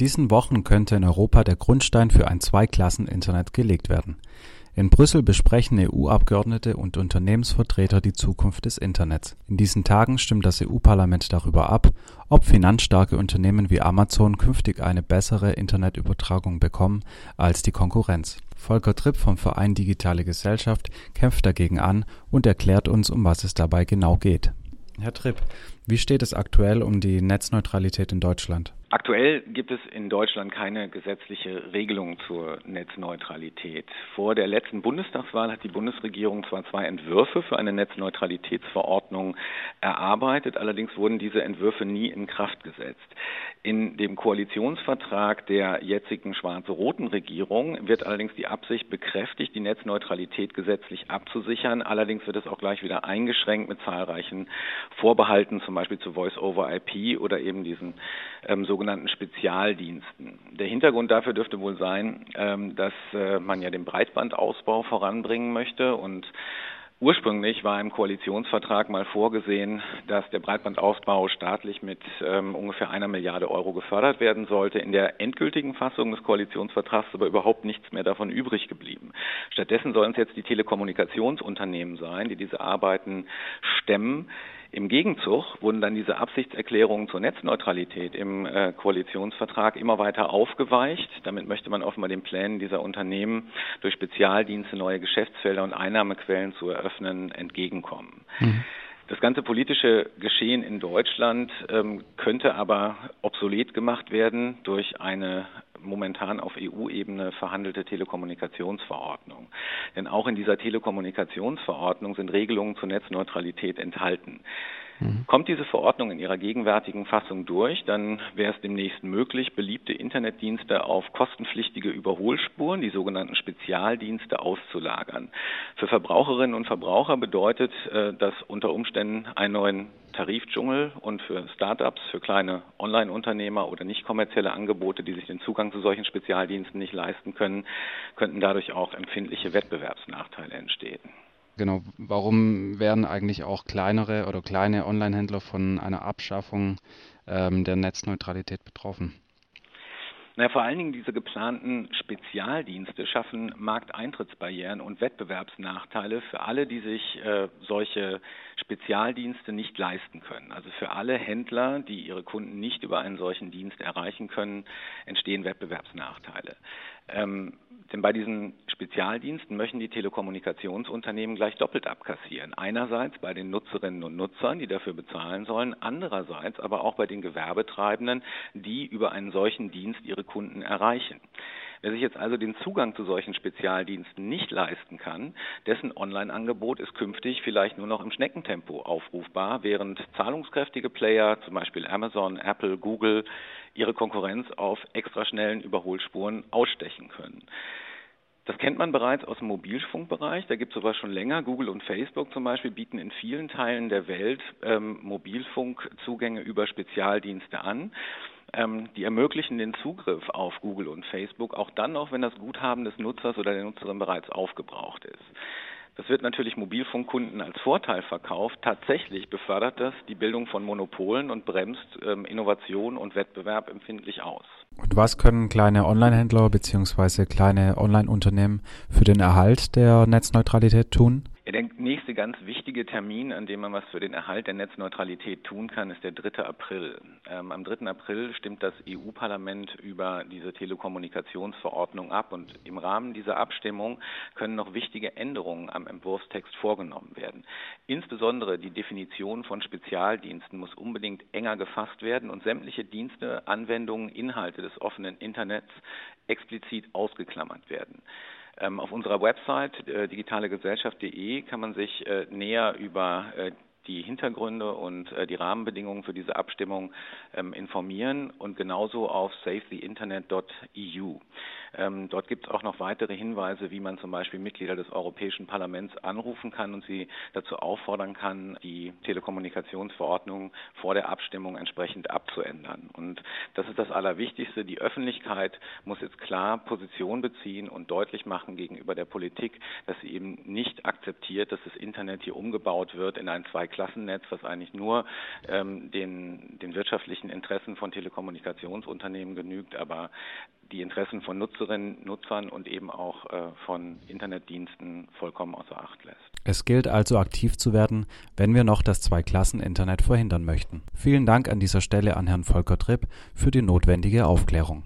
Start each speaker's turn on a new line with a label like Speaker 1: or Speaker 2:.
Speaker 1: diesen Wochen könnte in Europa der Grundstein für ein Zweiklassen-Internet gelegt werden. In Brüssel besprechen EU-Abgeordnete und Unternehmensvertreter die Zukunft des Internets. In diesen Tagen stimmt das EU-Parlament darüber ab, ob finanzstarke Unternehmen wie Amazon künftig eine bessere Internetübertragung bekommen als die Konkurrenz. Volker Tripp vom Verein Digitale Gesellschaft kämpft dagegen an und erklärt uns, um was es dabei genau geht. Herr Tripp, wie steht es aktuell um die Netzneutralität in Deutschland?
Speaker 2: Aktuell gibt es in Deutschland keine gesetzliche Regelung zur Netzneutralität. Vor der letzten Bundestagswahl hat die Bundesregierung zwar zwei Entwürfe für eine Netzneutralitätsverordnung erarbeitet, allerdings wurden diese Entwürfe nie in Kraft gesetzt. In dem Koalitionsvertrag der jetzigen schwarz-roten Regierung wird allerdings die Absicht bekräftigt, die Netzneutralität gesetzlich abzusichern. Allerdings wird es auch gleich wieder eingeschränkt mit zahlreichen Vorbehalten, zum Beispiel zu Voice-over-IP oder eben diesen ähm, sogenannten sogenannten Spezialdiensten. Der Hintergrund dafür dürfte wohl sein, ähm, dass äh, man ja den Breitbandausbau voranbringen möchte und Ursprünglich war im Koalitionsvertrag mal vorgesehen, dass der Breitbandausbau staatlich mit ähm, ungefähr einer Milliarde Euro gefördert werden sollte. In der endgültigen Fassung des Koalitionsvertrags ist aber überhaupt nichts mehr davon übrig geblieben. Stattdessen sollen es jetzt die Telekommunikationsunternehmen sein, die diese Arbeiten stemmen. Im Gegenzug wurden dann diese Absichtserklärungen zur Netzneutralität im äh, Koalitionsvertrag immer weiter aufgeweicht. Damit möchte man offenbar den Plänen dieser Unternehmen durch Spezialdienste neue Geschäftsfelder und Einnahmequellen zu eröffnen entgegenkommen. Mhm. Das ganze politische Geschehen in Deutschland ähm, könnte aber obsolet gemacht werden durch eine momentan auf EU-Ebene verhandelte Telekommunikationsverordnung. Denn auch in dieser Telekommunikationsverordnung sind Regelungen zur Netzneutralität enthalten. Mhm. Kommt diese Verordnung in ihrer gegenwärtigen Fassung durch, dann wäre es demnächst möglich, beliebte Internetdienste auf kostenpflichtige Überholspuren, die sogenannten Spezialdienste, auszulagern. Für Verbraucherinnen und Verbraucher bedeutet äh, das unter Umständen einen neuen Tarifdschungel und für Startups, für kleine Online-Unternehmer oder nicht kommerzielle Angebote, die sich den Zugang zu solchen Spezialdiensten nicht leisten können, könnten dadurch auch empfindliche Wettbewerbsnachteile entstehen.
Speaker 1: Genau, warum werden eigentlich auch kleinere oder kleine Online-Händler von einer Abschaffung ähm, der Netzneutralität betroffen?
Speaker 2: Na, vor allen Dingen diese geplanten Spezialdienste schaffen Markteintrittsbarrieren und Wettbewerbsnachteile für alle, die sich äh, solche Spezialdienste nicht leisten können. Also für alle Händler, die ihre Kunden nicht über einen solchen Dienst erreichen können, entstehen Wettbewerbsnachteile. Ähm, denn bei diesen Spezialdiensten möchten die Telekommunikationsunternehmen gleich doppelt abkassieren. Einerseits bei den Nutzerinnen und Nutzern, die dafür bezahlen sollen, andererseits aber auch bei den Gewerbetreibenden, die über einen solchen Dienst ihre Kunden erreichen. Wer sich jetzt also den Zugang zu solchen Spezialdiensten nicht leisten kann, dessen Online-Angebot ist künftig vielleicht nur noch im Schneckentempo aufrufbar, während zahlungskräftige Player, zum Beispiel Amazon, Apple, Google, ihre Konkurrenz auf extraschnellen Überholspuren ausstechen können. Das kennt man bereits aus dem Mobilfunkbereich. Da gibt es sowas schon länger. Google und Facebook zum Beispiel bieten in vielen Teilen der Welt ähm, Mobilfunkzugänge über Spezialdienste an. Ähm, die ermöglichen den Zugriff auf Google und Facebook auch dann noch, wenn das Guthaben des Nutzers oder der Nutzerin bereits aufgebraucht ist. Das wird natürlich Mobilfunkkunden als Vorteil verkauft. Tatsächlich befördert das die Bildung von Monopolen und bremst ähm, Innovation und Wettbewerb empfindlich aus.
Speaker 1: Und was können kleine Online-Händler bzw. kleine Online-Unternehmen für den Erhalt der Netzneutralität tun?
Speaker 2: Der nächste ganz wichtige Termin, an dem man was für den Erhalt der Netzneutralität tun kann, ist der 3. April. Ähm, am 3. April stimmt das EU-Parlament über diese Telekommunikationsverordnung ab und im Rahmen dieser Abstimmung können noch wichtige Änderungen am Entwurfstext vorgenommen werden. Insbesondere die Definition von Spezialdiensten muss unbedingt enger gefasst werden und sämtliche Dienste, Anwendungen, Inhalte des offenen Internets explizit ausgeklammert werden. Ähm, auf unserer Website äh, digitalegesellschaft.de kann man sich äh, näher über äh, die Hintergründe und äh, die Rahmenbedingungen für diese Abstimmung ähm, informieren und genauso auf savetheinternet.eu. Ähm, dort gibt es auch noch weitere Hinweise, wie man zum Beispiel Mitglieder des Europäischen Parlaments anrufen kann und sie dazu auffordern kann, die Telekommunikationsverordnung vor der Abstimmung entsprechend abzuändern. Und das ist das Allerwichtigste. Die Öffentlichkeit muss jetzt klar Position beziehen und deutlich machen gegenüber der Politik, dass sie eben nicht akzeptiert, dass das Internet hier umgebaut wird in ein Zweiklassengesellschaft Zweiklassennetz, was eigentlich nur ähm, den, den wirtschaftlichen Interessen von Telekommunikationsunternehmen genügt, aber die Interessen von Nutzerinnen, Nutzern und eben auch äh, von Internetdiensten vollkommen außer Acht lässt.
Speaker 1: Es gilt also aktiv zu werden, wenn wir noch das Zweiklassen-Internet verhindern möchten. Vielen Dank an dieser Stelle an Herrn Volker Tripp für die notwendige Aufklärung.